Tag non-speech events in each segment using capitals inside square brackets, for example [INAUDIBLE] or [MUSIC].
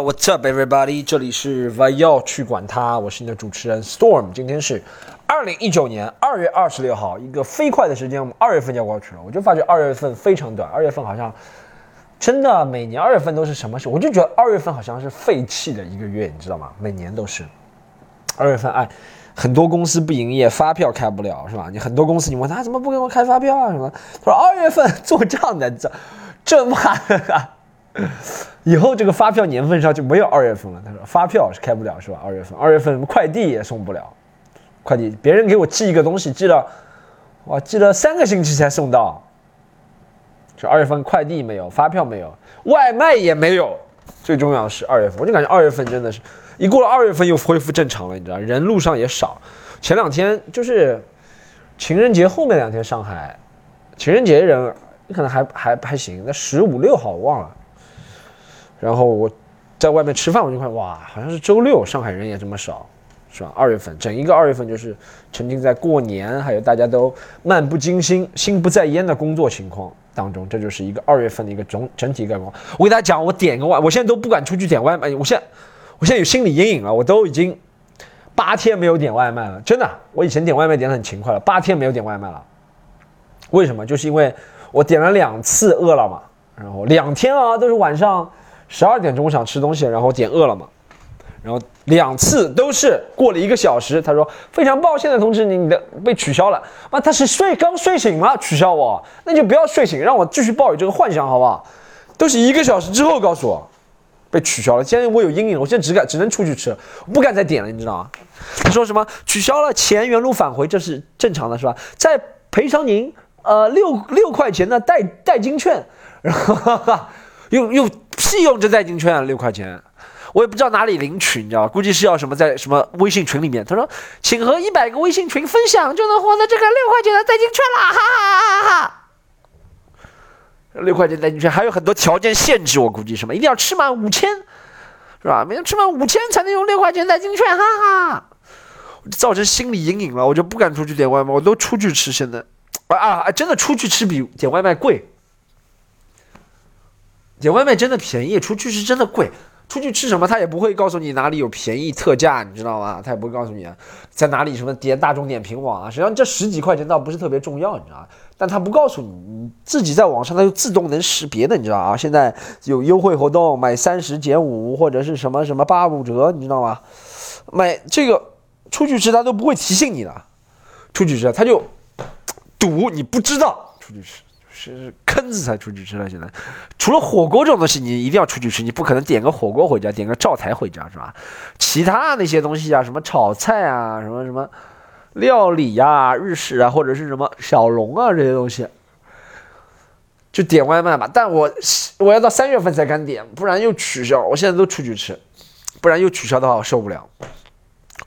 What's up, everybody？这里是 v i o 去管他，我是你的主持人 Storm。今天是二零一九年二月二十六号，一个飞快的时间，我们二月份就要过去了。我就发觉二月份非常短，二月份好像真的每年二月份都是什么事？我就觉得二月份好像是废弃的一个月，你知道吗？每年都是二月份，哎，很多公司不营业，发票开不了，是吧？你很多公司，你问他怎么不给我开发票啊？什么？他说二月份做账的，这这妈的！[LAUGHS] 以后这个发票年份上就没有二月份了。他说发票是开不了，是吧？二月份，二月份快递也送不了，快递别人给我寄一个东西，寄了，哇，寄了三个星期才送到。这二月份快递没有，发票没有，外卖也没有。最重要的是二月份，我就感觉二月份真的是一过了二月份又恢复正常了，你知道，人路上也少。前两天就是情人节后面两天，上海情人节人可能还还还行，那十五六号我忘了。然后我在外面吃饭，我就看哇，好像是周六，上海人也这么少，是吧？二月份，整一个二月份就是沉浸在过年，还有大家都漫不经心、心不在焉的工作情况当中，这就是一个二月份的一个总整体概况。我给大家讲，我点个外，我现在都不敢出去点外卖，我现在我现在有心理阴影了，我都已经八天没有点外卖了，真的，我以前点外卖点的很勤快了，八天没有点外卖了，为什么？就是因为我点了两次饿了么，然后两天啊都是晚上。十二点钟我想吃东西，然后点饿了么，然后两次都是过了一个小时，他说非常抱歉的同志，你你的被取消了。妈，他是睡刚睡醒吗？取消我，那就不要睡醒，让我继续抱有这个幻想，好不好？都是一个小时之后告诉我被取消了。现在我有阴影，我现在只敢只能出去吃，不敢再点了，你知道吗？他说什么取消了，钱原路返回，这是正常的，是吧？再赔偿您呃六六块钱的代代金券，然后。用用屁用这代金券啊六块钱，我也不知道哪里领取，你知道？估计是要什么在什么微信群里面。他说，请和一百个微信群分享，就能获得这个六块钱的代金券啦！哈哈哈哈！六块钱代金券还有很多条件限制，我估计什么一定要吃满五千，是吧？每天吃满五千才能用六块钱代金券，哈哈！造成心理阴影了，我就不敢出去点外卖，我都出去吃。现在啊啊，真的出去吃比点外卖贵。点外卖真的便宜，出去是真的贵。出去吃什么，他也不会告诉你哪里有便宜特价，你知道吗？他也不会告诉你在哪里什么点大众点评网啊。实际上这十几块钱倒不是特别重要，你知道吗？但他不告诉你，你自己在网上他就自动能识别的，你知道啊？现在有优惠活动，买三十减五或者是什么什么八五折，你知道吗？买这个出去吃他都不会提醒你的，出去吃他就赌你不知道出去吃。是坑子才出去吃了。现在除了火锅这种东西，你一定要出去吃，你不可能点个火锅回家，点个灶台回家，是吧？其他那些东西啊，什么炒菜啊，什么什么料理呀、日式啊，或者是什么小龙啊这些东西，就点外卖吧。但我我要到三月份才敢点，不然又取消。我现在都出去吃，不然又取消的话我受不了。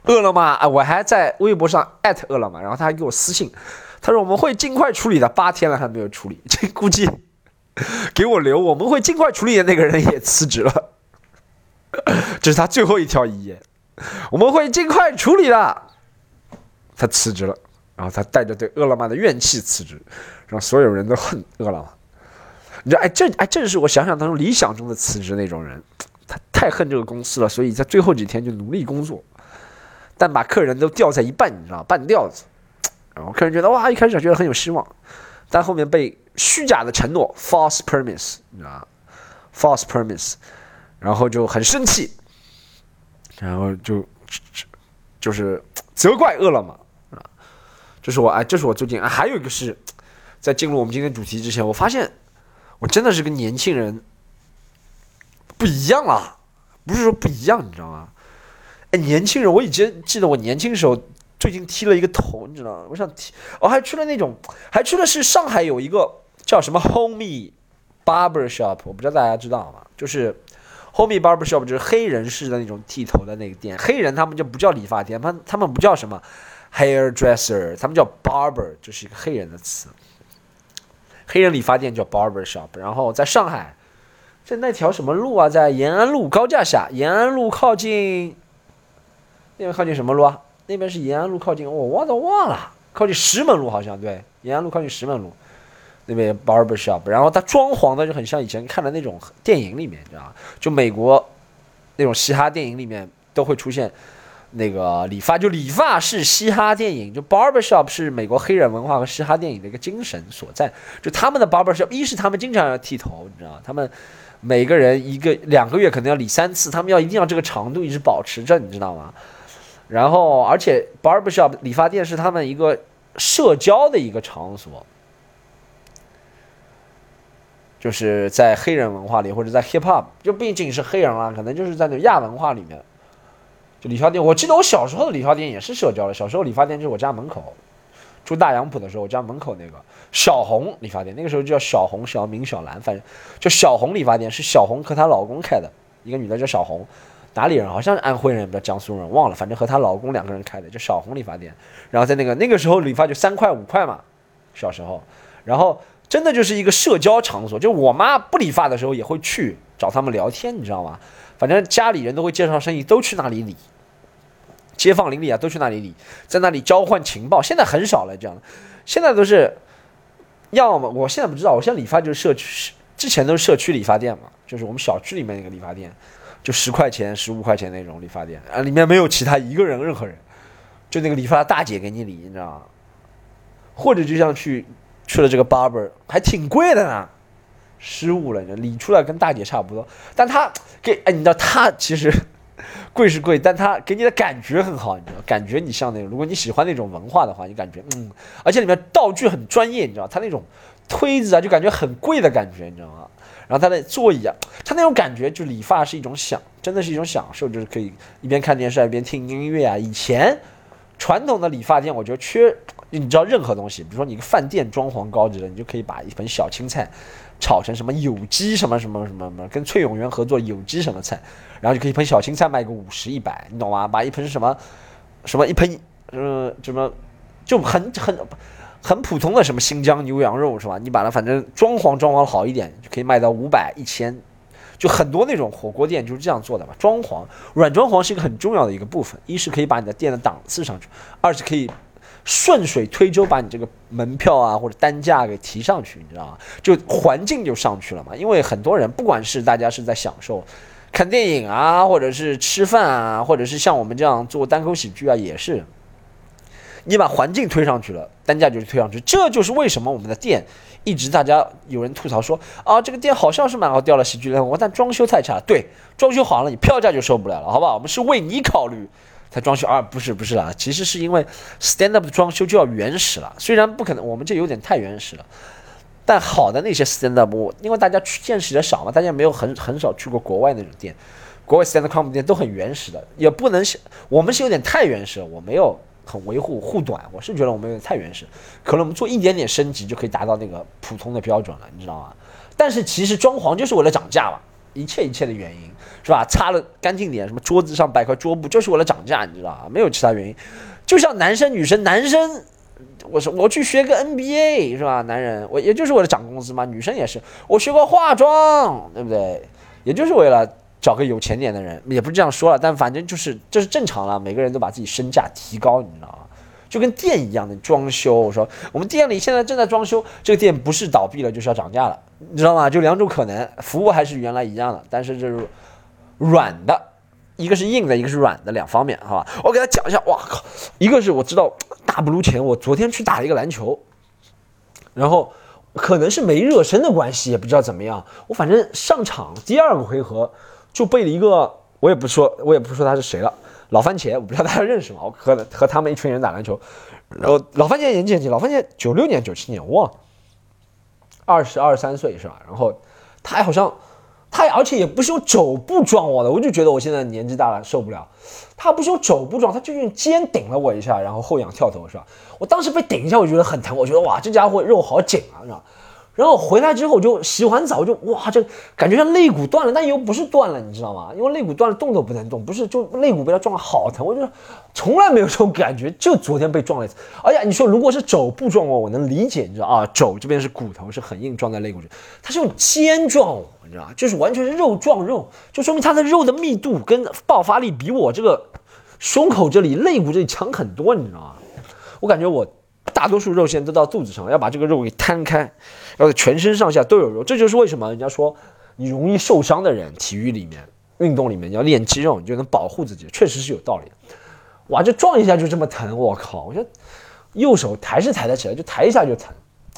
饿了么啊，我还在微博上艾特饿了么，然后他还给我私信。他说我们会尽快处理的，八天了还没有处理，[LAUGHS] 这估计给我留我们会尽快处理的那个人也辞职了，[LAUGHS] 这是他最后一条遗言，我们会尽快处理的，他辞职了，然后他带着对饿了么的怨气辞职，让所有人都恨饿了么。你知道，哎，这哎正是我想想当中理想中的辞职那种人，他太恨这个公司了，所以在最后几天就努力工作，但把客人都吊在一半，你知道半吊子。然后客人觉得哇，一开始觉得很有希望，但后面被虚假的承诺 （false promise） 你知道吗？false promise，然后就很生气，然后就就是责怪饿了么啊。这是我哎，这是我最近啊，还有一个是在进入我们今天主题之前，我发现我真的是跟年轻人不一样了，不是说不一样，你知道吗？哎，年轻人，我以前记得我年轻时候。最近剃了一个头，你知道吗？我想剃，我还去了那种，还去的是上海有一个叫什么 Homie Barber Shop，我不知道大家知道吗？就是 Homie Barber Shop，就是黑人式的那种剃头的那个店。黑人他们就不叫理发店，他他们不叫什么 hairdresser，他们叫 barber，就是一个黑人的词。黑人理发店叫 Barber Shop，然后在上海，在那条什么路啊？在延安路高架下，延安路靠近那边靠近什么路啊？那边是延安路靠近，我我都忘了，靠近石门路好像对，延安路靠近石门路，那边 barber shop，然后它装潢的就很像以前看的那种电影里面，你知道吗？就美国那种嘻哈电影里面都会出现那个理发，就理发是嘻哈电影，就 barbershop 是美国黑人文化和嘻哈电影的一个精神所在。就他们的 barbershop，一是他们经常要剃头，你知道吗？他们每个人一个两个月可能要理三次，他们要一定要这个长度一直保持着，你知道吗？然后，而且 barbershop 理发店是他们一个社交的一个场所。就是在黑人文化里，或者在 hip hop，就不仅是黑人啦，可能就是在那亚文化里面，就理发店。我记得我小时候的理发店也是社交的。小时候理发店就是我家门口，住大杨浦的时候，我家门口那个小红理发店，那个时候叫小红、小明、小兰，反正就小红理发店是小红和她老公开的，一个女的叫小红，哪里人？好像是安徽人，不知道江苏人，忘了。反正和她老公两个人开的，就小红理发店。然后在那个那个时候理发就三块五块嘛，小时候，然后。真的就是一个社交场所，就我妈不理发的时候也会去找他们聊天，你知道吗？反正家里人都会介绍生意，都去那里理。街坊邻里啊都去那里理，在那里交换情报。现在很少了这样的，现在都是要么我现在不知道，我现在理发就是社区，之前都是社区理发店嘛，就是我们小区里面那个理发店，就十块钱、十五块钱那种理发店啊，里面没有其他一个人任何人，就那个理发大姐给你理，你知道吗？或者就像去。去了这个 barber 还挺贵的呢，失误了你，理出来跟大姐差不多，但他给哎，你知道他其实 [LAUGHS] 贵是贵，但他给你的感觉很好，你知道，感觉你像那种，如果你喜欢那种文化的话，你感觉嗯，而且里面道具很专业，你知道，他那种推子啊，就感觉很贵的感觉，你知道吗？然后他的座椅啊，他那种感觉，就理发是一种享，真的是一种享受，就是可以一边看电视一边听音乐啊。以前传统的理发店，我觉得缺。你知道任何东西，比如说你个饭店装潢高级的，你就可以把一盆小青菜炒成什么有机什么什么什么什么，跟翠永元合作有机什么菜，然后就可以一盆小青菜卖个五十一百，你懂吗？把一盆什么什么一盆呃什么就很很很普通的什么新疆牛羊肉是吧？你把它反正装潢装潢好一点，就可以卖到五百一千，就很多那种火锅店就是这样做的嘛。装潢软装潢是一个很重要的一个部分，一是可以把你的店的档次上去，二是可以。顺水推舟，把你这个门票啊或者单价给提上去，你知道吗？就环境就上去了嘛。因为很多人，不管是大家是在享受看电影啊，或者是吃饭啊，或者是像我们这样做单口喜剧啊，也是你把环境推上去了，单价就是推上去。这就是为什么我们的店一直大家有人吐槽说啊，这个店好像是蛮好，掉了喜剧人我，但装修太差。对，装修好了，你票价就受不了了，好不好？我们是为你考虑。才装修啊，不是不是啦，其实是因为 stand up 的装修就要原始了，虽然不可能，我们这有点太原始了，但好的那些 stand up，因为大家去见识的少嘛，大家没有很很少去过国外那种店，国外 stand up 店都很原始的，也不能是，我们是有点太原始了，我没有很维护护短，我是觉得我们有点太原始，可能我们做一点点升级就可以达到那个普通的标准了，你知道吗？但是其实装潢就是为了涨价嘛。一切一切的原因是吧？擦了干净点，什么桌子上摆块桌布，就是为了涨价，你知道吧？没有其他原因。就像男生女生，男生，我说我去学个 NBA 是吧？男人我也就是为了涨工资嘛。女生也是，我学过化妆，对不对？也就是为了找个有钱点的人，也不是这样说了，但反正就是这是正常了。每个人都把自己身价提高，你知道吗？就跟店一样的装修，我说我们店里现在正在装修，这个店不是倒闭了，就是要涨价了，你知道吗？就两种可能，服务还是原来一样的，但是这是软的，一个是硬的，一个是软的，两方面，好吧？我给他讲一下，哇靠，一个是我知道大不如前，我昨天去打了一个篮球，然后可能是没热身的关系，也不知道怎么样，我反正上场第二个回合就被了一个，我也不说，我也不说他是谁了。老番茄，我不知道大家认识吗？我和和他们一群人打篮球，然后老番茄年纪很轻，老番茄九六年、九七年，哇，二十二三岁是吧？然后他好像他而且也不是用肘部撞我的，我就觉得我现在年纪大了受不了。他不是用肘部撞，他就用肩顶了我一下，然后后仰跳投是吧？我当时被顶一下，我觉得很疼，我觉得哇，这家伙肉好紧啊，是吧？然后回来之后就洗完澡就哇，这感觉像肋骨断了，但又不是断了，你知道吗？因为肋骨断了动都不能动，不是就肋骨被他撞了好疼，我就从来没有这种感觉，就昨天被撞了一次。哎呀你说如果是肘部撞我，我能理解，你知道啊，肘这边是骨头是很硬，撞在肋骨上，他是用肩撞我，你知道就是完全是肉撞肉，就说明他的肉的密度跟爆发力比我这个胸口这里肋骨这里强很多，你知道吗？我感觉我。大多数肉馅都到肚子上，要把这个肉给摊开，要全身上下都有肉。这就是为什么人家说你容易受伤的人，体育里面运动里面，你要练肌肉，你就能保护自己，确实是有道理。哇，这撞一下就这么疼，我靠！我觉得右手抬是抬得起来，就抬一下就疼。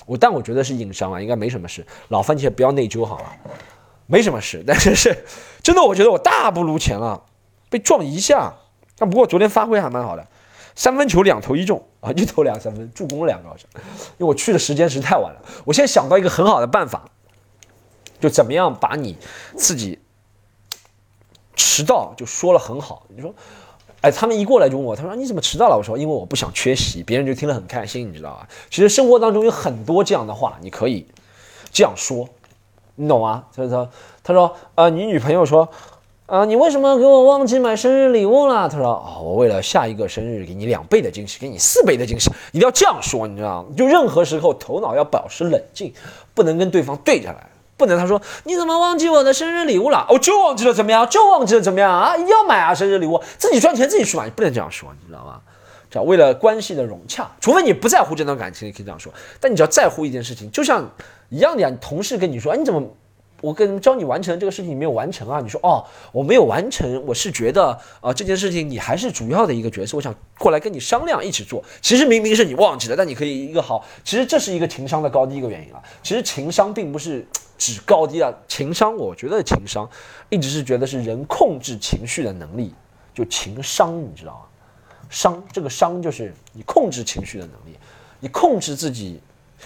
我但我觉得是硬伤啊，应该没什么事。老番茄不要内疚好了，没什么事。但是是真的，我觉得我大不如前了，被撞一下。但不过昨天发挥还蛮好的，三分球两投一中 [LAUGHS] 啊，一投两三分，助攻两个好像。因为我去的时间实在太晚了，我现在想到一个很好的办法，就怎么样把你自己迟到就说了很好。你说。哎，他们一过来就问我，他说你怎么迟到了？我说因为我不想缺席，别人就听了很开心，你知道吧？其实生活当中有很多这样的话，你可以这样说，你懂吗？他说，他说，呃，你女朋友说，啊，你为什么给我忘记买生日礼物了？他说，哦，我为了下一个生日给你两倍的惊喜，给你四倍的惊喜，一定要这样说，你知道吗？就任何时候头脑要保持冷静，不能跟对方对着来。不能，他说你怎么忘记我的生日礼物了？我就忘记了，怎么样？就忘记了，怎么样啊？一定要买啊！生日礼物，自己赚钱自己去买，你不能这样说，你知道吗？这样为了关系的融洽，除非你不在乎这段感情，你可以这样说。但你只要在乎一件事情，就像一样的呀。你同事跟你说，哎，你怎么？我跟教你完成这个事情，你没有完成啊？你说哦，我没有完成，我是觉得啊，这件事情你还是主要的一个角色，我想过来跟你商量，一起做。其实明明是你忘记了，但你可以一个好。其实这是一个情商的高低一个原因啊。其实情商并不是指高低啊，情商，我觉得情商一直是觉得是人控制情绪的能力，就情商，你知道吗？商这个商就是你控制情绪的能力，你控制自己。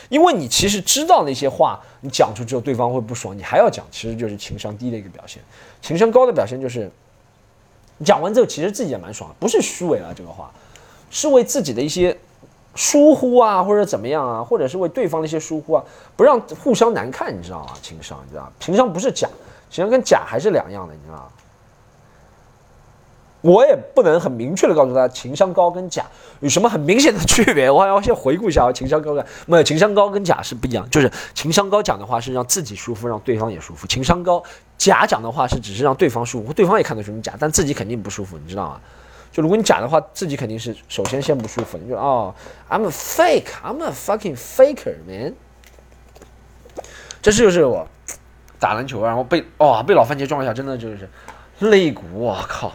因为你其实知道那些话，你讲出之后对方会不爽，你还要讲，其实就是情商低的一个表现。情商高的表现就是，讲完之后其实自己也蛮爽，不是虚伪啊，这个话是为自己的一些疏忽啊，或者怎么样啊，或者是为对方的一些疏忽啊，不让互相难看，你知道吗？情商，你知道情商不是假，情商跟假还是两样的，你知道吗？我也不能很明确的告诉他情商高跟假有什么很明显的区别。我还要先回顾一下啊，情商高跟没有情商高跟假是不一样，就是情商高讲的话是让自己舒服，让对方也舒服；情商高假讲的话是只是让对方舒服，对方也看得出你假，但自己肯定不舒服，你知道吗？就如果你假的话，自己肯定是首先先不舒服，你就哦，I'm a fake，I'm a fucking faker man。这是就是我打篮球，然后被哦被老番茄撞一下，真的就是肋骨，我靠！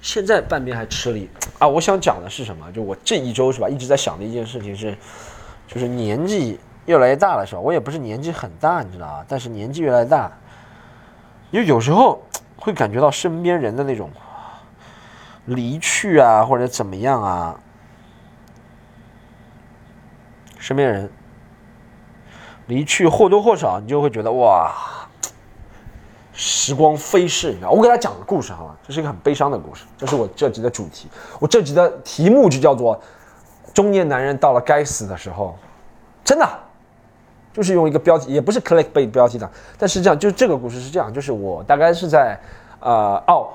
现在半边还吃力啊！我想讲的是什么？就我这一周是吧，一直在想的一件事情是，就是年纪越来越大的时候，我也不是年纪很大，你知道啊？但是年纪越来越大，因为有时候会感觉到身边人的那种离去啊，或者怎么样啊，身边人离去或多或少，你就会觉得哇。时光飞逝，你知道，我给大家讲个故事，好吧，这是一个很悲伤的故事，这是我这集的主题。我这集的题目就叫做“中年男人到了该死的时候”，真的，就是用一个标题，也不是 clickbait 标题的，但实际上就这个故事是这样，就是我大概是在，呃，哦，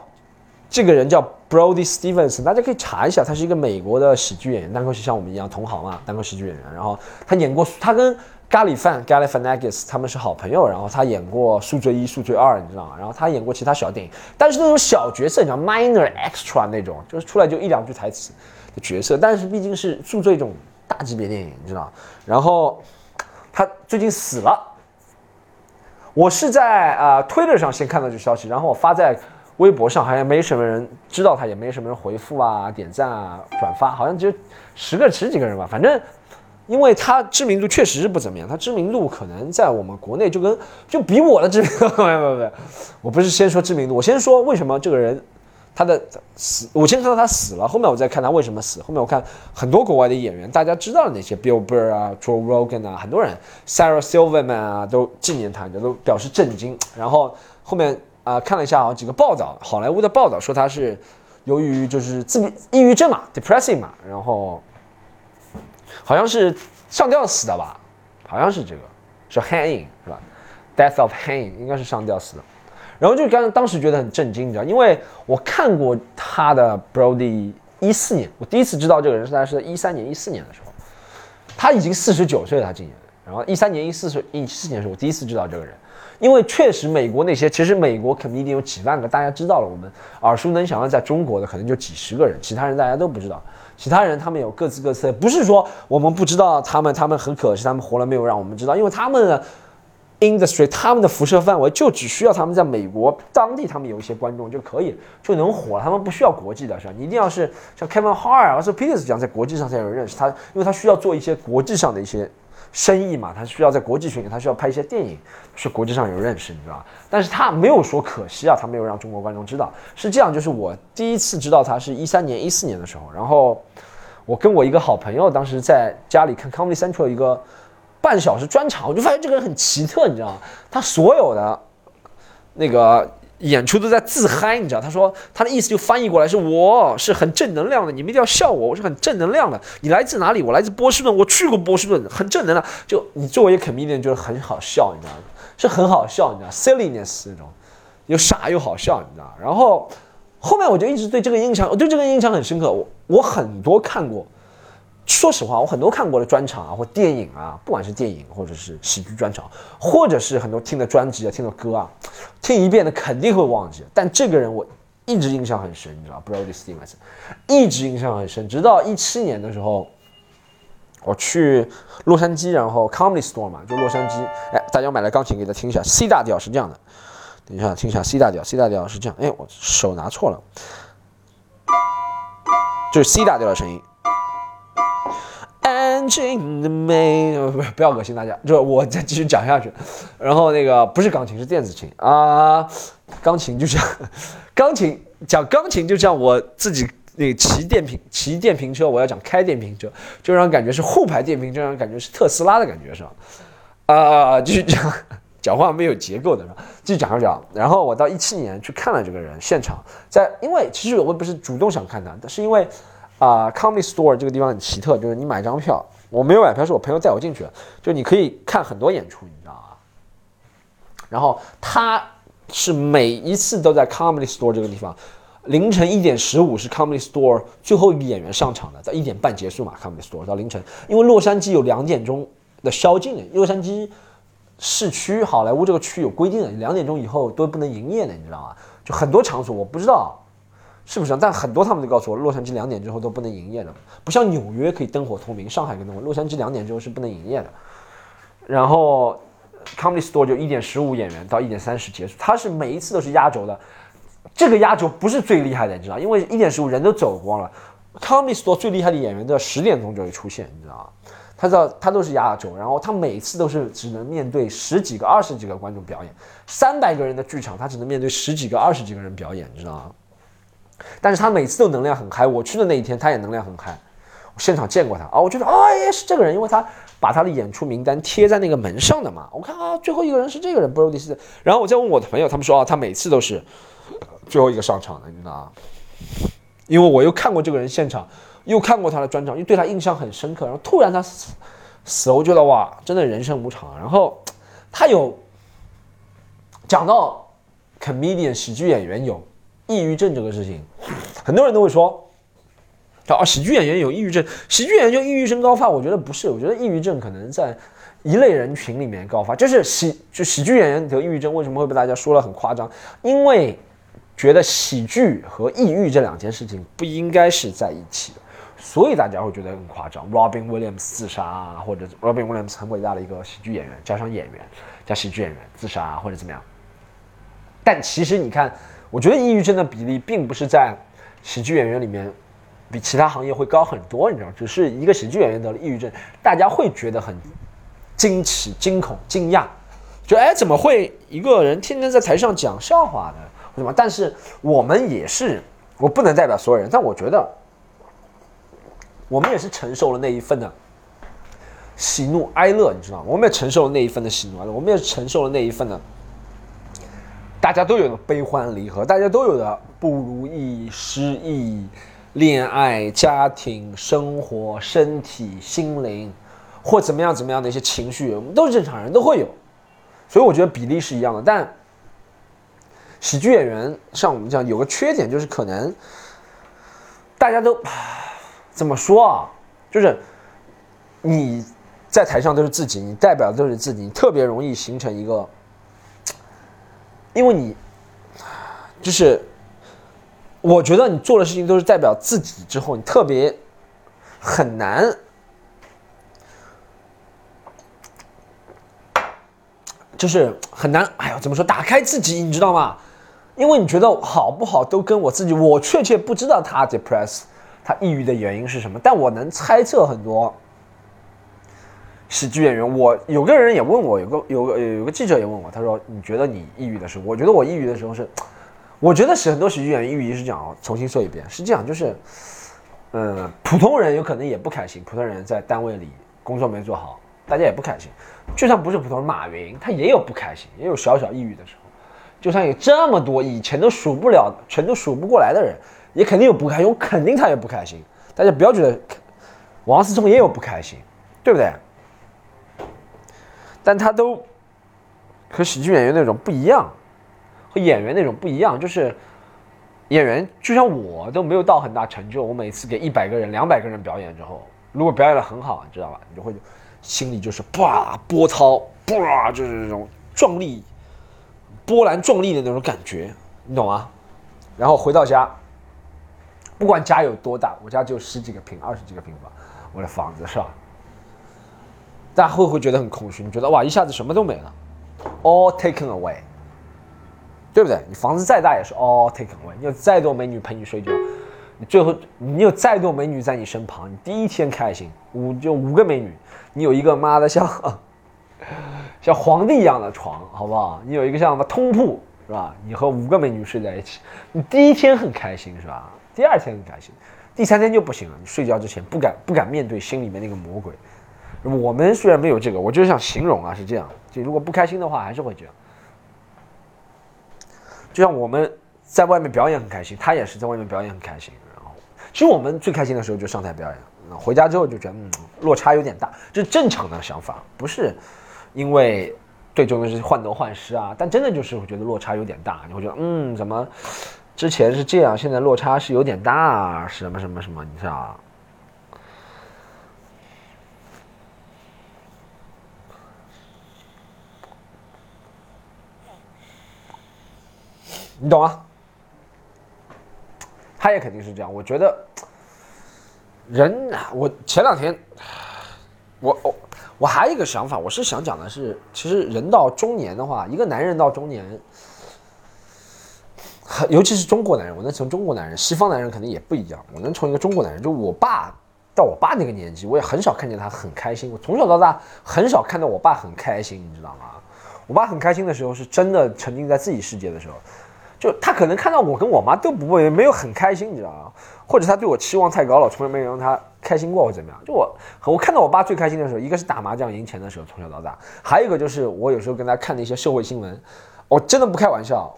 这个人叫 Brody Stevens，大家可以查一下，他是一个美国的喜剧演员，单口喜像我们一样同行嘛，单口喜剧演员，然后他演过，他跟。咖喱饭 Galifianakis 他们是好朋友，然后他演过《宿醉一》《宿醉二》，你知道吗？然后他演过其他小电影，但是那种小角色，你知道 minor extra 那种，就是出来就一两句台词的角色。但是毕竟是《宿醉》这种大级别电影，你知道吗然后他最近死了，我是在啊 Twitter 上先看到这消息，然后我发在微博上，好像没什么人知道他，也没什么人回复啊、点赞啊、转发，好像只有十个、十几个人吧，反正。因为他知名度确实是不怎么样，他知名度可能在我们国内就跟就比我的知名度，[LAUGHS] 没有没有没有，我不是先说知名度，我先说为什么这个人他的死，我先看到他死了，后面我再看他为什么死。后面我看很多国外的演员，大家知道的那些 Bill Burr 啊，Joe Rogan 啊，很多人 Sarah Silverman 啊都纪念他，都表示震惊。然后后面啊看了一下啊几个报道，好莱坞的报道说他是由于就是自闭抑郁症嘛，depressing 嘛，然后。好像是上吊死的吧？好像是这个，是 hanging 是吧？Death of hanging 应该是上吊死的。然后就刚当时觉得很震惊，你知道，因为我看过他的 Brody 一四年，我第一次知道这个人是在是一三年、一四年的时候，他已经四十九岁了，他今年。然后一三年、一四岁、一四年的时候，我第一次知道这个人，因为确实美国那些，其实美国肯定有几万个，大家知道了，我们耳熟能详的，在中国的可能就几十个人，其他人大家都不知道。其他人他们有各自各色，不是说我们不知道他们，他们很可惜，他们活了没有让我们知道，因为他们的 industry，他们的辐射范围就只需要他们在美国当地，他们有一些观众就可以就能火，他们不需要国际的，是吧？你一定要是像 Kevin Hart 或者 Peters 这样在国际上才有人认识他，因为他需要做一些国际上的一些生意嘛，他需要在国际巡演，他需要拍一些电影，是国际上有认识，你知道吧？但是他没有说可惜啊，他没有让中国观众知道，是这样，就是我第一次知道他是一三年、一四年的时候，然后我跟我一个好朋友当时在家里看 Comedy Central 一个。半小时专场，我就发现这个人很奇特，你知道吗？他所有的那个演出都在自嗨，你知道？他说他的意思就翻译过来是：我是很正能量的，你们一定要笑我，我是很正能量的。你来自哪里？我来自波士顿，我去过波士顿，很正能量。就你作为一个 comedian，就是很好笑，你知道吗？是很好笑，你知道？silliness 那种，又傻又好笑，你知道？然后后面我就一直对这个印象，我对这个印象很深刻。我我很多看过。说实话，我很多看过的专场啊，或电影啊，不管是电影或者是喜剧专场，或者是很多听的专辑啊、听的歌啊，听一遍的肯定会忘记。但这个人我一直印象很深，你知道，Brody Stevens，一直印象很深。直到一七年的时候，我去洛杉矶，然后 Comedy Store 嘛，就洛杉矶。哎，大家买了钢琴给他听一下，C 大调是这样的。等一下，听一下 C 大调，C 大调是这样。哎，我手拿错了，就是 C 大调的声音。安静的美，不不要恶心大家，就我再继续讲下去。然后那个不是钢琴，是电子琴啊。钢琴就像钢琴讲钢琴，就像我自己那骑电瓶骑电瓶车，我要讲开电瓶车，就让感觉是后排电瓶车，让感觉是特斯拉的感觉是吧？啊，继续讲，讲话没有结构的是吧？继续讲一讲。然后我到一七年去看了这个人现场，在因为其实我不是主动想看他，但是因为。啊，Comedy Store 这个地方很奇特，就是你买张票，我没有买票，是我朋友带我进去的，就你可以看很多演出，你知道吗？然后他是每一次都在 Comedy Store 这个地方，凌晨一点十五是 Comedy Store 最后一个演员上场的，在一点半结束嘛，Comedy Store 到凌晨，因为洛杉矶有两点钟的宵禁，洛杉矶市区好莱坞这个区有规定的，两点钟以后都不能营业的，你知道吗？就很多场所我不知道。是不是？但很多他们都告诉我，洛杉矶两点之后都不能营业的，不像纽约可以灯火通明，上海可以灯火，洛杉矶两点之后是不能营业的。然后，Comedy Store 就一点十五演员到一点三十结束，他是每一次都是压轴的。这个压轴不是最厉害的，你知道，因为一点十五人都走光了。Comedy Store 最厉害的演员都要十点钟就会出现，你知道吗？他知道他都是压轴，然后他每次都是只能面对十几个、二十几个观众表演，三百个人的剧场，他只能面对十几个、二十几个人表演，你知道吗？但是他每次都能量很嗨，我去的那一天他也能量很嗨，我现场见过他啊，我觉得啊也是这个人，因为他把他的演出名单贴在那个门上的嘛，我看啊最后一个人是这个人，b r o d y，然后我再问我的朋友，他们说啊他每次都是最后一个上场的，你知道吗？因为我又看过这个人现场，又看过他的专场，又对他印象很深刻，然后突然他死死了，我觉得哇真的人生无常，然后他有讲到 comedian 喜剧演员有。抑郁症这个事情，很多人都会说，啊，喜剧演员有抑郁症，喜剧演员就抑郁症高发。我觉得不是，我觉得抑郁症可能在一类人群里面高发，就是喜就喜剧演员得抑郁症为什么会被大家说了很夸张？因为觉得喜剧和抑郁这两件事情不应该是在一起的，所以大家会觉得很夸张。Robin Williams 自杀啊，或者 Robin Williams 很伟大的一个喜剧演员，加上演员加喜剧演员自杀啊，或者怎么样？但其实你看。我觉得抑郁症的比例并不是在喜剧演员里面比其他行业会高很多，你知道只是一个喜剧演员得了抑郁症，大家会觉得很惊奇、惊恐、惊讶，就哎，怎么会一个人天天在台上讲笑话呢？什么？但是我们也是，我不能代表所有人，但我觉得我们也是承受了那一份的喜怒哀乐，你知道吗？我们也承受了那一份的喜怒哀乐，我们也承受了那一份的。大家都有的悲欢离合，大家都有的不如意、失意、恋爱、家庭、生活、身体、心灵，或怎么样怎么样的一些情绪，我们都是正常人，都会有。所以我觉得比例是一样的。但喜剧演员像我们这样有个缺点，就是可能大家都 [SIGHS] 怎么说啊？就是你在台上都是自己，你代表的都是自己，你特别容易形成一个。因为你，就是，我觉得你做的事情都是代表自己之后，你特别很难，就是很难。哎呦，怎么说？打开自己，你知道吗？因为你觉得好不好都跟我自己，我确切不知道他 depress，他抑郁的原因是什么，但我能猜测很多。喜剧演员，我有个人也问我，有个有个有个记者也问我，他说：“你觉得你抑郁的时候？”我觉得我抑郁的时候是，[TSK] 我觉得是很多喜剧演员抑郁是这样。重新说一遍，是这样，就是，嗯，普通人有可能也不开心，普通人在单位里工作没做好，大家也不开心。就算不是普通人，马云他也有不开心，也有小小抑郁的时候。就算有这么多以前都数不了、全都数不过来的人，也肯定有不开心。我肯定他也不开心。大家不要觉得王思聪也有不开心，对不对？但他都和喜剧演员那种不一样，和演员那种不一样，就是演员就像我都没有到很大成就。我每次给一百个人、两百个人表演之后，如果表演的很好，你知道吧？你就会心里就是哇波涛，哇就是这种壮丽、波澜壮丽的那种感觉，你懂吗？然后回到家，不管家有多大，我家就十几个平、二十几个平方，我的房子是吧？大家会不会觉得很空虚？你觉得哇，一下子什么都没了，all taken away，对不对？你房子再大也是 all taken away。你有再多美女陪你睡觉，你最后你有再多美女在你身旁，你第一天开心五就五个美女，你有一个妈的像像皇帝一样的床，好不好？你有一个像什么通铺是吧？你和五个美女睡在一起，你第一天很开心是吧？第二天很开心，第三天就不行了。你睡觉之前不敢不敢面对心里面那个魔鬼。我们虽然没有这个，我就是想形容啊，是这样。就如果不开心的话，还是会这样。就像我们在外面表演很开心，他也是在外面表演很开心。然后，其实我们最开心的时候就上台表演，回家之后就觉得嗯落差有点大，这是正常的想法，不是因为对这东西患得患失啊。但真的就是我觉得落差有点大，你会觉得嗯怎么之前是这样，现在落差是有点大，什么什么什么，你知道。你懂吗？他也肯定是这样。我觉得人，我前两天，我我我还有一个想法，我是想讲的是，其实人到中年的话，一个男人到中年，尤其是中国男人，我能从中国男人，西方男人肯定也不一样。我能从一个中国男人，就我爸到我爸那个年纪，我也很少看见他很开心。我从小到大很少看到我爸很开心，你知道吗？我爸很开心的时候，是真的沉浸在自己世界的时候。就他可能看到我跟我妈都不会没有很开心，你知道吗？或者他对我期望太高了，从来没有让他开心过或怎么样。就我我看到我爸最开心的时候，一个是打麻将赢钱的时候，从小到大；还有一个就是我有时候跟他看那些社会新闻，我真的不开玩笑。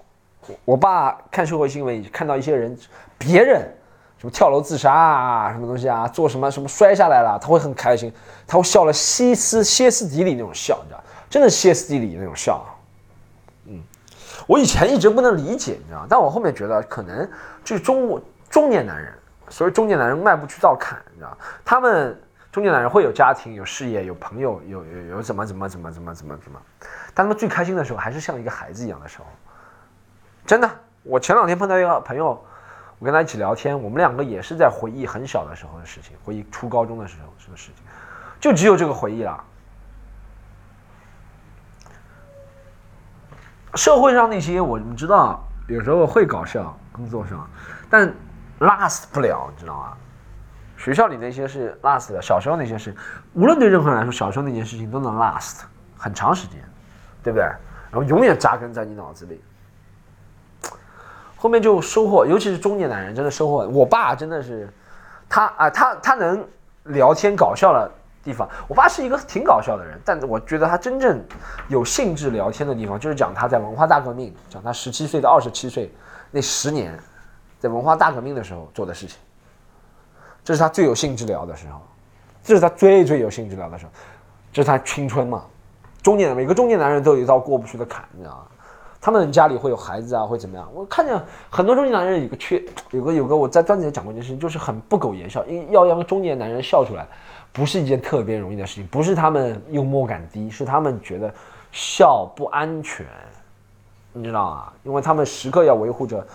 我爸看社会新闻，看到一些人别人什么跳楼自杀啊，什么东西啊，做什么什么摔下来了，他会很开心，他会笑了歇斯歇斯底里那种笑，你知道，真的歇斯底里那种笑。我以前一直不能理解，你知道但我后面觉得可能就是中中年男人，所以中年男人迈不去道坎，你知道他们中年男人会有家庭、有事业、有朋友、有有有怎么怎么怎么怎么怎么怎么，但他们最开心的时候还是像一个孩子一样的时候。真的，我前两天碰到一个朋友，我跟他一起聊天，我们两个也是在回忆很小的时候的事情，回忆初高中的时候什么事情，就只有这个回忆了。社会上那些我们知道，有时候会搞笑，工作上，但 last 不了，你知道吗？学校里那些是 last 的，小时候那些事，无论对任何人来说，小时候那件事情都能 last 很长时间，对不对？然后永远扎根在你脑子里。后面就收获，尤其是中年男人，真的收获。我爸真的是，他啊，他他能聊天搞笑了。地方，我爸是一个挺搞笑的人，但我觉得他真正有兴致聊天的地方，就是讲他在文化大革命，讲他十七岁到二十七岁那十年，在文化大革命的时候做的事情，这是他最有兴致聊的时候，这是他最最有兴致聊的时候，这是他青春嘛。中年每个中年男人都有一道过不去的坎，你知道吗？他们家里会有孩子啊，会怎么样？我看见很多中年男人有个缺，有个有个我在段子里讲过一件事情，就是很不苟言笑，因要让中年男人笑出来。不是一件特别容易的事情，不是他们幽默感低，是他们觉得笑不安全，你知道吗？因为他们时刻要维护着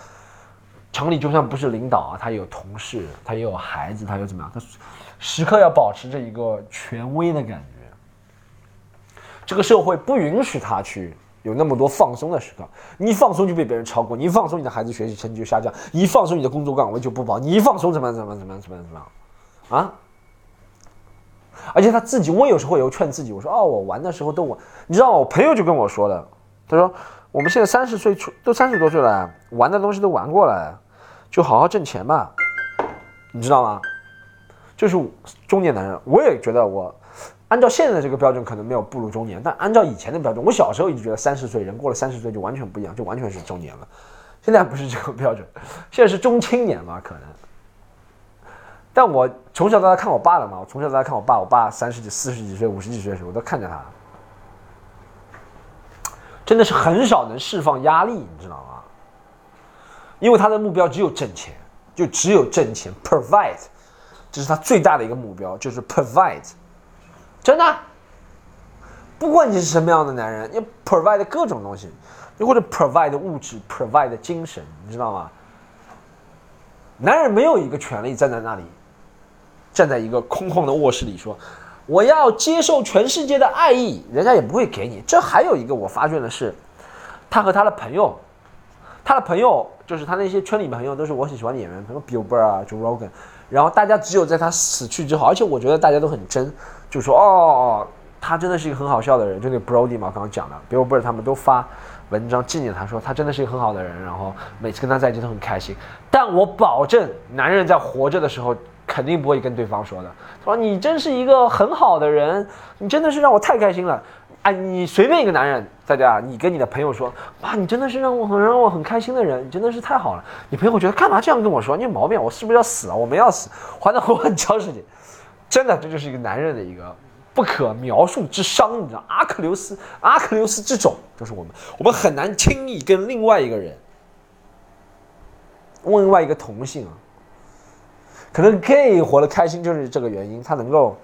厂里，就算不是领导啊，他有同事，他也有孩子，他又怎么样？他时刻要保持着一个权威的感觉。这个社会不允许他去有那么多放松的时刻。你一放松就被别人超过，你一放松你的孩子学习成绩就下降，你一放松你的工作岗位就不保，你一放松怎么怎么怎么怎么怎么样啊？而且他自己，我有时候也会劝自己，我说哦，我玩的时候都玩，你知道我朋友就跟我说了，他说我们现在三十岁出，都三十多岁了，玩的东西都玩过了，就好好挣钱吧，你知道吗？就是中年男人，我也觉得我按照现在这个标准可能没有步入中年，但按照以前的标准，我小时候一直觉得三十岁人过了三十岁就完全不一样，就完全是中年了，现在不是这个标准，现在是中青年嘛，可能。但我从小到大看我爸的嘛，我从小到大看我爸，我爸三十几、四十几岁、五十几岁的时候，我都看着他，真的是很少能释放压力，你知道吗？因为他的目标只有挣钱，就只有挣钱，provide，这是他最大的一个目标，就是 provide，真的，不管你是什么样的男人，你 provide 各种东西，你或者 provide 物质，provide 精神，你知道吗？男人没有一个权利站在那里。站在一个空旷的卧室里说：“我要接受全世界的爱意，人家也不会给你。”这还有一个我发现的是，他和他的朋友，他的朋友就是他那些圈里朋友，都是我很喜欢的演员，什么 Bill Burr 啊，Joe Rogan。然后大家只有在他死去之后，而且我觉得大家都很真，就说：“哦哦，他真的是一个很好笑的人。”就那 Brody 嘛，刚刚讲的 Bill Burr 他们都发文章纪念他，说他真的是一个很好的人，然后每次跟他在一起都很开心。但我保证，男人在活着的时候。肯定不会跟对方说的。他说你真是一个很好的人，你真的是让我太开心了。哎，你随便一个男人，大家，你跟你的朋友说，哇，你真的是让我很让我很开心的人，你真的是太好了。你朋友会觉得干嘛这样跟我说？你有毛病，我是不是要死了？我没要死，还的我很超世界。真的，这就是一个男人的一个不可描述之伤，你知道？阿克琉斯，阿克琉斯之种，就是我们，我们很难轻易跟另外一个人，另外一个同性啊。可能 gay 活得开心就是这个原因，他能够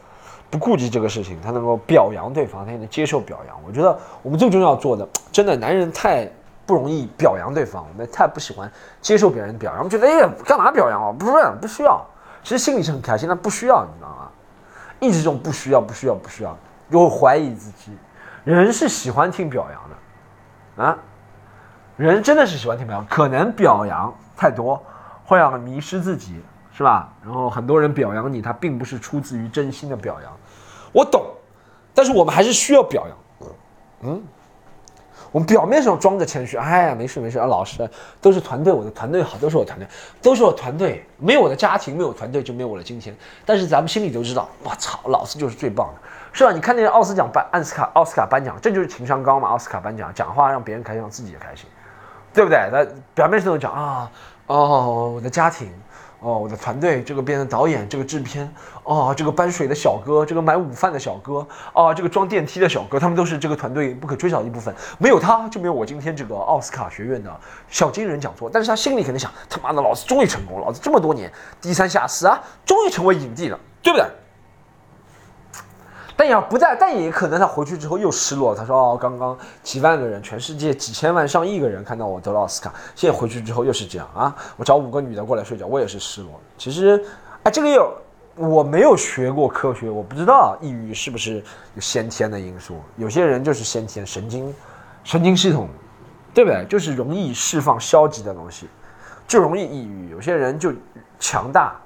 不顾及这个事情，他能够表扬对方，他也能接受表扬。我觉得我们最重要做的，真的男人太不容易表扬对方，我们太不喜欢接受别人表扬。我们觉得，哎，干嘛表扬啊？不是，不需要。其实心里是很开心，但不需要，你知道吗？一直这种不需要，不需要，不需要，又怀疑自己。人是喜欢听表扬的，啊，人真的是喜欢听表扬。可能表扬太多，会让迷失自己。是吧？然后很多人表扬你，他并不是出自于真心的表扬，我懂，但是我们还是需要表扬。嗯，我们表面上装着谦虚，哎呀，没事没事啊，老师都是团队，我的团队好，都是我团队，都是我团队，没有我的家庭，没有团队就没有我的今天。但是咱们心里都知道，我操，老师就是最棒的，是吧？你看那个奥斯奖颁奥斯卡奥斯卡颁奖，这就是情商高嘛？奥斯卡颁奖讲话让别人开心，让自己也开心，对不对？他表面上都讲啊，哦，我的家庭。哦，我的团队，这个编的导演，这个制片，哦，这个搬水的小哥，这个买午饭的小哥，哦，这个装电梯的小哥，他们都是这个团队不可缺少的一部分。没有他，就没有我今天这个奥斯卡学院的小金人讲座。但是他心里肯定想，他妈的，老子终于成功了，老子这么多年低三下四啊，终于成为影帝了，对不对？但也不在，但也可能他回去之后又失落。他说：“哦，刚刚几万个人，全世界几千万、上亿个人看到我得了奥斯卡，现在回去之后又是这样啊！我找五个女的过来睡觉，我也是失落。其实，哎，这个有我没有学过科学，我不知道抑郁是不是有先天的因素。有些人就是先天神经神经系统，对不对？就是容易释放消极的东西，就容易抑郁。有些人就强大，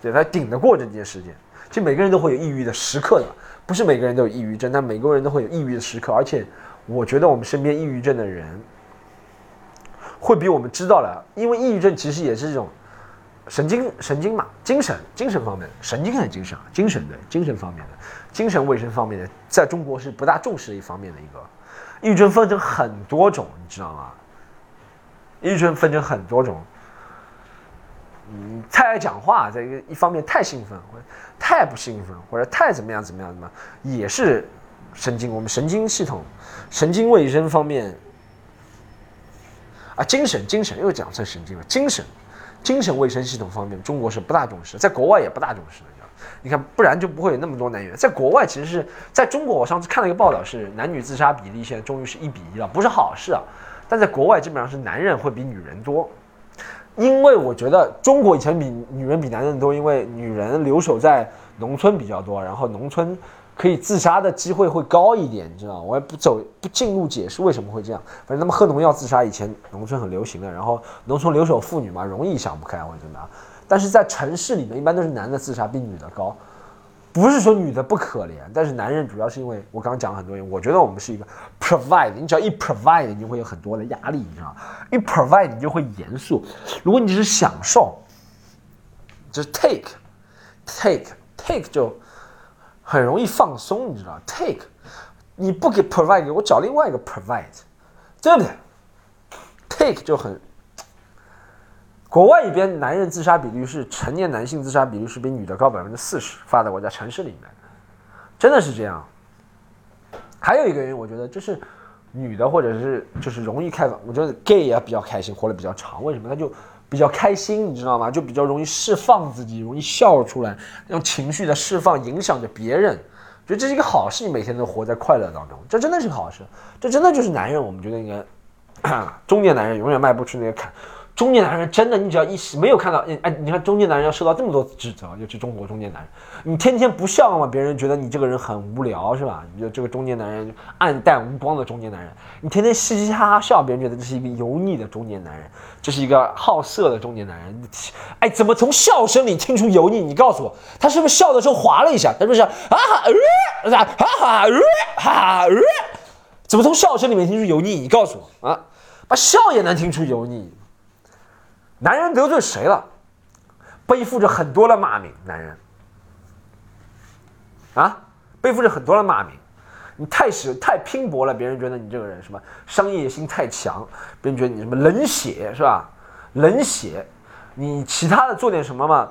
对他顶得过这件事情。其实每个人都会有抑郁的时刻的。”不是每个人都有抑郁症，但每个人都会有抑郁的时刻。而且，我觉得我们身边抑郁症的人，会比我们知道了，因为抑郁症其实也是这种神经神经嘛，精神精神方面的神经还是精神啊？精神的精神方面的精神卫生方面的，在中国是不大重视的一方面的一个。抑郁症分成很多种，你知道吗？抑郁症分成很多种。嗯，太爱讲话，在一个一方面太兴奋，太不兴奋，或者太怎么样怎么样怎么样，也是神经。我们神经系统、神经卫生方面啊，精神精神又讲成神经了。精神精神卫生系统方面，中国是不大重视，在国外也不大重视的。你看，不然就不会有那么多男演员。在国外其实是在中国，我上次看了一个报道，是男女自杀比例现在终于是一比一了，不是好事啊。但在国外基本上是男人会比女人多。因为我觉得中国以前比女人比男人多，因为女人留守在农村比较多，然后农村可以自杀的机会会高一点，你知道？我也不走不进入解释为什么会这样。反正他们喝农药自杀，以前农村很流行的，然后农村留守妇女嘛，容易想不开我真的。但是在城市里面，一般都是男的自杀比女的高。不是说女的不可怜，但是男人主要是因为我刚刚讲了很多，我觉得我们是一个 provide，你只要一 provide，你就会有很多的压力，你知道吗？一 provide 你就会严肃。如果你是享受，就是 take，take，take 就很容易放松，你知道？take，你不给 provide，我找另外一个 provide，对不对？take 就很。国外一边男人自杀比率是成年男性自杀比率是比女的高百分之四十，发达国家城市里面，真的是这样。还有一个原因，我觉得就是女的或者是就是容易开放，我觉得 gay 也比较开心，活得比较长。为什么？他就比较开心，你知道吗？就比较容易释放自己，容易笑出来，用情绪的释放影响着别人，觉得这是一个好事。你每天都活在快乐当中，这真的是好事。这真的就是男人，我们觉得应该 [COUGHS] 中年男人永远迈不出那个坎。中年男人真的，你只要一没有看到，哎，你看中年男人要受到这么多指责，尤其中国中年男人，你天天不笑嘛，别人觉得你这个人很无聊，是吧？你觉得这个中年男人，暗淡无光的中年男人，你天天嘻嘻哈哈笑，别人觉得这是一个油腻的中年男人，这是一个好色的中年男人。哎，怎么从笑声里听出油腻？你告诉我，他是不是笑的时候滑了一下？他是不是啊哈呃哈哈呃哈呃？怎么从笑声里面听出油腻？你告诉我啊，把笑也能听出油腻。男人得罪谁了，背负着很多的骂名。男人啊，背负着很多的骂名。你太使太拼搏了，别人觉得你这个人什么商业心太强，别人觉得你什么冷血是吧？冷血。你其他的做点什么嘛？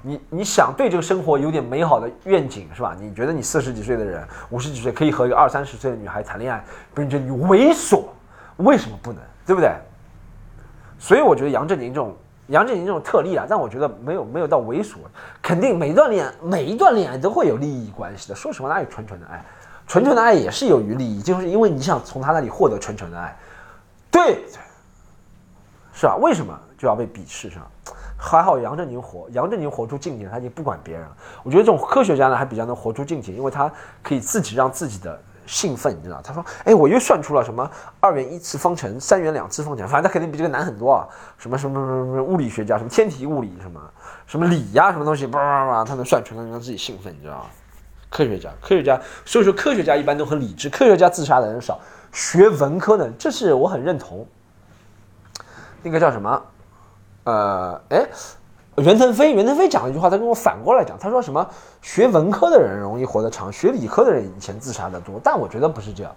你你想对这个生活有点美好的愿景是吧？你觉得你四十几岁的人，五十几岁可以和一个二三十岁的女孩谈恋爱，别人觉得你猥琐，为什么不能？对不对？所以我觉得杨振宁这种杨振宁这种特例啊，但我觉得没有没有到猥琐，肯定每一段恋每一段恋爱都会有利益关系的。说实话，哪有纯纯的爱？纯纯的爱也是有于利益，就是因为你想从他那里获得纯纯的爱，对，是吧？为什么就要被鄙视上？还好杨振宁活，杨振宁活出境界，他已经不管别人了。我觉得这种科学家呢，还比较能活出境界，因为他可以自己让自己的。兴奋，你知道？他说：“哎，我又算出了什么二元一次方程、三元两次方程，反正他肯定比这个难很多啊！什么什么什么什么物理学家，什么天体物理，什么什么理呀，什么东西，叭叭叭，他能算出来，让自己兴奋，你知道吗？科学家，科学家，所以说科学家一般都很理智，科学家自杀的人少。学文科的，这是我很认同。那个叫什么？呃，哎。”袁腾飞，袁腾飞讲了一句话，他跟我反过来讲，他说什么学文科的人容易活得长，学理科的人以前自杀的多。但我觉得不是这样，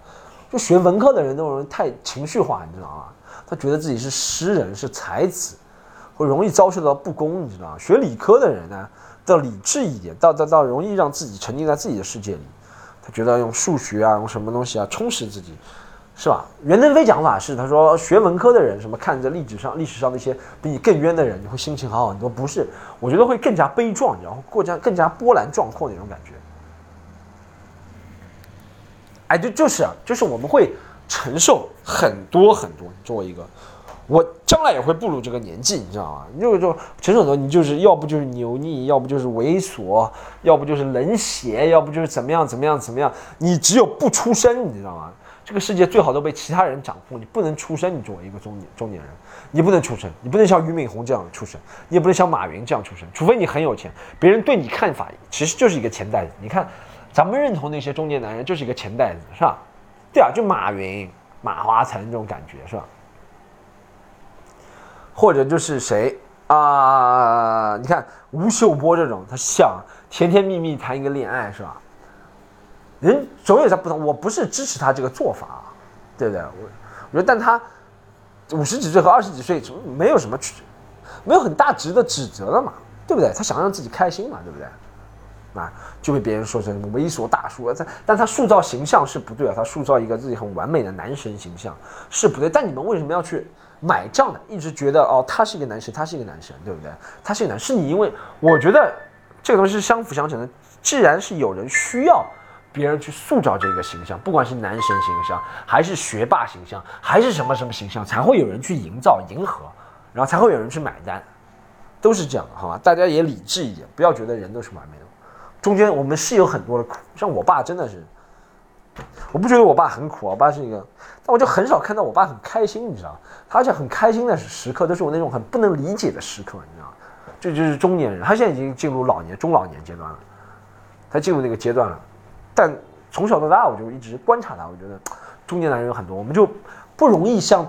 就学文科的人都容易太情绪化，你知道吗？他觉得自己是诗人，是才子，会容易遭受到不公，你知道吗？学理科的人呢，要理智一点，到到到容易让自己沉浸在自己的世界里，他觉得用数学啊，用什么东西啊充实自己。是吧？袁腾飞讲法是，他说学文科的人，什么看着历史上历史上那些比你更冤的人，你会心情好很多。不是，我觉得会更加悲壮，然后更加更加波澜壮阔那种感觉。哎，就就是啊，就是我们会承受很多很多。作为一个，我将来也会步入这个年纪，你知道吗？就就承受很多，你就是要不就是油腻，要不就是猥琐，要不就是冷血，要不就是怎么样怎么样怎么样。你只有不出声，你知道吗？这个世界最好都被其他人掌控，你不能出生。你作为一个中年中年人，你不能出生，你不能像俞敏洪这样出生，你也不能像马云这样出生。除非你很有钱，别人对你看法其实就是一个钱袋子。你看，咱们认同那些中年男人就是一个钱袋子，是吧？对啊，就马云、马化腾这种感觉，是吧？或者就是谁啊？你看吴秀波这种，他想甜甜蜜蜜谈一个恋爱，是吧？人总有他不同，我不是支持他这个做法，对不对？我我觉得，但他五十几岁和二十几岁没有什么，没有很大值得指责的嘛，对不对？他想让自己开心嘛，对不对？啊，就被别人说成猥琐大叔，但但他塑造形象是不对啊，他塑造一个自己很完美的男神形象是不对。但你们为什么要去买账呢？一直觉得哦，他是一个男神，他是一个男神，对不对？他是一个男，是你因为我觉得这个东西是相辅相成的。既然是有人需要。别人去塑造这个形象，不管是男神形象，还是学霸形象，还是什么什么形象，才会有人去营造、迎合，然后才会有人去买单，都是这样的，好吧？大家也理智一点，不要觉得人都是完美的，中间我们是有很多的苦，像我爸真的是，我不觉得我爸很苦，我爸是一个，但我就很少看到我爸很开心，你知道，他而且很开心的时刻都是我那种很不能理解的时刻，你知道，这就是中年人，他现在已经进入老年中老年阶段了，他进入那个阶段了，但从小到大我就一直观察他，我觉得 [TSK] 中年男人有很多，我们就不容易向。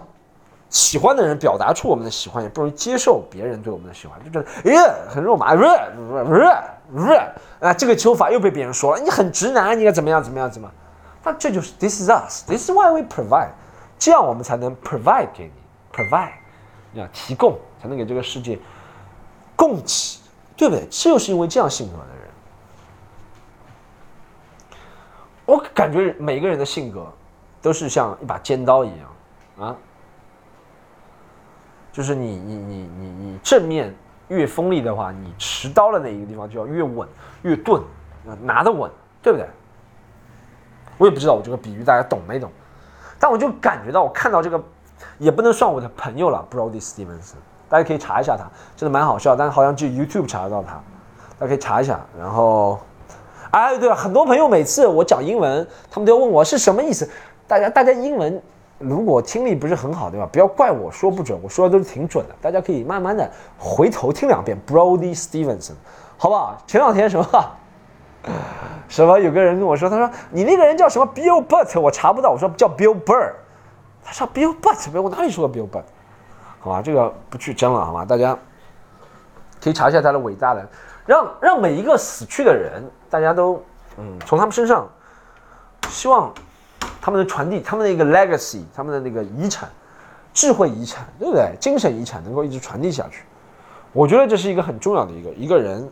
喜欢的人表达出我们的喜欢，也不容易接受别人对我们的喜欢，就觉得哎很肉麻，不是不是不是啊，这个求法又被别人说了，你很直男，你该怎么样怎么样怎么？那这就是 this is us，this is why we provide，这样我们才能 provide 给你 provide，要提供才能给这个世界供给，对不对？这就是因为这样性格的人，我感觉每个人的性格都是像一把尖刀一样啊。就是你你你你你正面越锋利的话，你持刀的那一个地方就要越稳越钝，拿得稳，对不对？我也不知道我这个比喻大家懂没懂，但我就感觉到我看到这个，也不能算我的朋友了，Brody Stevens，大家可以查一下他，真的蛮好笑，但是好像只有 YouTube 查得到他，大家可以查一下。然后，哎，对了，很多朋友每次我讲英文，他们都要问我是什么意思，大家大家英文。如果听力不是很好，对吧？不要怪我说不准，我说的都是挺准的。大家可以慢慢的回头听两遍。Brody Stevenson，好不好？前两天什么什么？有个人跟我说，他说你那个人叫什么 Bill Butt，我查不到。我说叫 Bill Burr，他说 Bill Butt，我哪里说过 Bill Butt？好吧，这个不去争了，好吗？大家可以查一下他的伟大的，让让每一个死去的人，大家都嗯，从他们身上，希望。他们的传递，他们的一个 legacy，他们的那个遗产，智慧遗产，对不对？精神遗产能够一直传递下去，我觉得这是一个很重要的一个一个人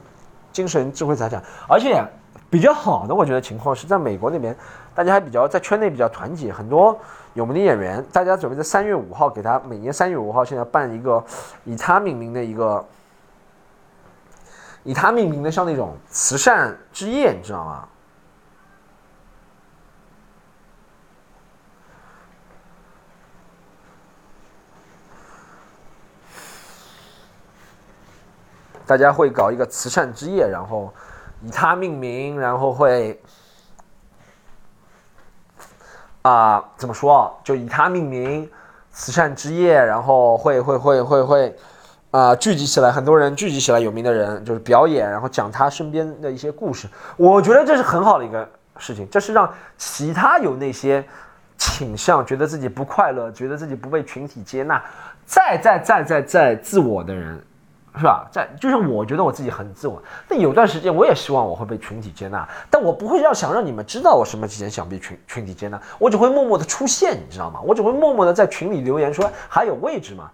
精神智慧财产。而且比较好的，我觉得情况是在美国那边，大家还比较在圈内比较团结，很多有名的演员，大家准备在三月五号给他每年三月五号现在办一个以他命名的一个以他命名的像那种慈善之夜，你知道吗？大家会搞一个慈善之夜，然后以他命名，然后会啊，怎么说？就以他命名，慈善之夜，然后会会会会会啊，聚集起来很多人，聚集起来有名的人，就是表演，然后讲他身边的一些故事。我觉得这是很好的一个事情，这是让其他有那些倾向，觉得自己不快乐，觉得自己不被群体接纳，再再再再再自我的人。是吧？在就是我觉得我自己很自我，但有段时间我也希望我会被群体接纳，但我不会要想让你们知道我什么之前想被群群体接纳，我只会默默的出现，你知道吗？我只会默默的在群里留言说还有位置吗？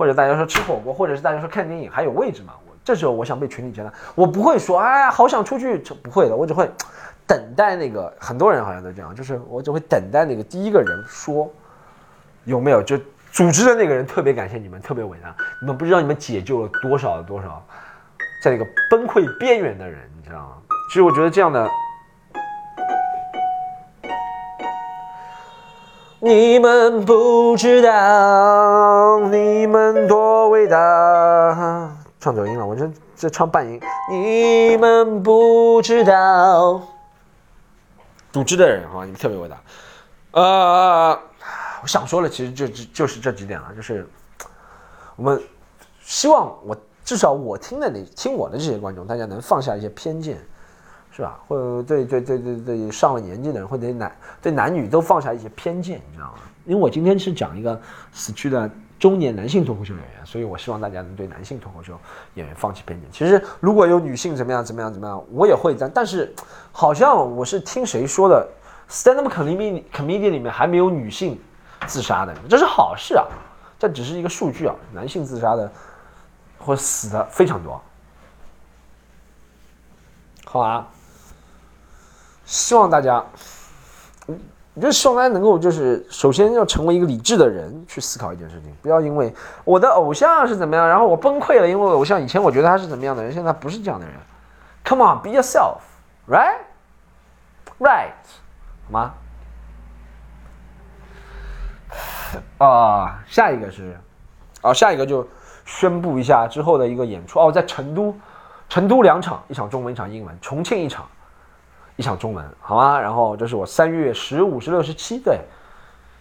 或者大家说吃火锅，或者是大家说看电影还有位置吗？我这时候我想被群体接纳，我不会说哎好想出去，不会的，我只会等待那个很多人好像都这样，就是我只会等待那个第一个人说有没有就。组织的那个人特别感谢你们，特别伟大。你们不知道你们解救了多少多少，在那个崩溃边缘的人，你知道吗？其实我觉得这样的，你们不知道你们多伟大。唱走音了，我这这唱半音。你们不知道，组织的人啊，你们特别伟大。呃。我想说的其实就就就是这几点了，就是我们希望我至少我听的那听我的这些观众，大家能放下一些偏见，是吧？或者对对对对对上了年纪的人，或者男对男女都放下一些偏见，你知道吗？因为我今天是讲一个死去的中年男性脱口秀演员，所以我希望大家能对男性脱口秀演员放弃偏见。其实如果有女性怎么样怎么样怎么样，我也会但但是好像我是听谁说的，stand up comedy comedy 里面还没有女性。自杀的，这是好事啊，这只是一个数据啊。男性自杀的或死的非常多，好啊。希望大家，我就希望大家能够就是首先要成为一个理智的人去思考一件事情，不要因为我的偶像是怎么样，然后我崩溃了，因为偶像以前我觉得他是怎么样的人，现在不是这样的人。Come on, be yourself, right? Right，好吗？[SIGHS] 啊，下一个是，啊，下一个就宣布一下之后的一个演出哦，在成都，成都两场，一场中文，一场英文；重庆一场，一场中文，好吗？然后这是我三月十五、十六、十七，对，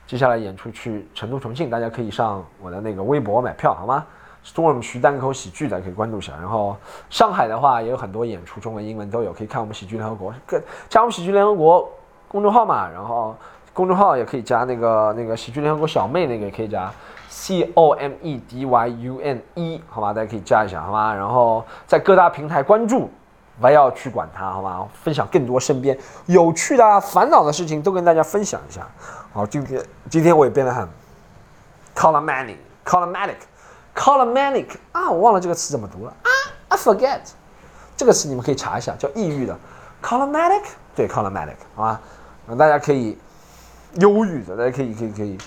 接下来演出去成都、重庆，大家可以上我的那个微博买票，好吗？Storm 徐单口喜剧，的可以关注一下。然后上海的话也有很多演出，中文、英文都有，可以看我们喜剧联合国，加我们喜剧联合国公众号嘛。然后公众号也可以加那个那个喜剧联合国小妹那个也可以加。C O M E D Y U N E，好吧，大家可以加一下，好吧。然后在各大平台关注，不要去管它，好吧。分享更多身边有趣的、烦恼的事情，都跟大家分享一下。好，今天今天我也变得很 c o l o m a n i c c o l o m a t i c c o l o m a n i c 啊，我忘了这个词怎么读了啊，I forget。这个词你们可以查一下，叫抑郁的 c o l o m a t i c 对 c o l o m a t i c 好吧。大家可以忧郁的，大家可以可以可以。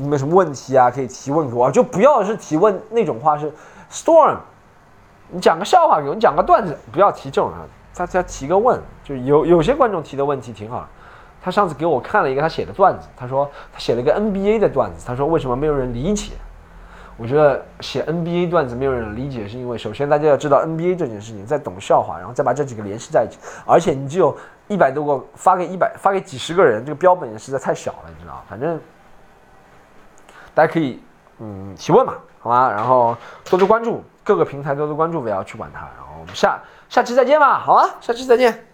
你们什么问题啊？可以提问给我，就不要是提问那种话是，Storm，你讲个笑话给我，你讲个段子，不要提这种啊。大家提个问，就有有些观众提的问题挺好。他上次给我看了一个他写的段子，他说他写了一个 NBA 的段子，他说为什么没有人理解？我觉得写 NBA 段子没有人理解，是因为首先大家要知道 NBA 这件事情，再懂笑话，然后再把这几个联系在一起，而且你只有一百多个发给一百发给几十个人，这个标本也实在太小了，你知道反正。大家可以嗯提问嘛，好吗？然后多多关注各个平台，多多关注，不要去管它。然后我们下下期再见吧，好啊，下期再见。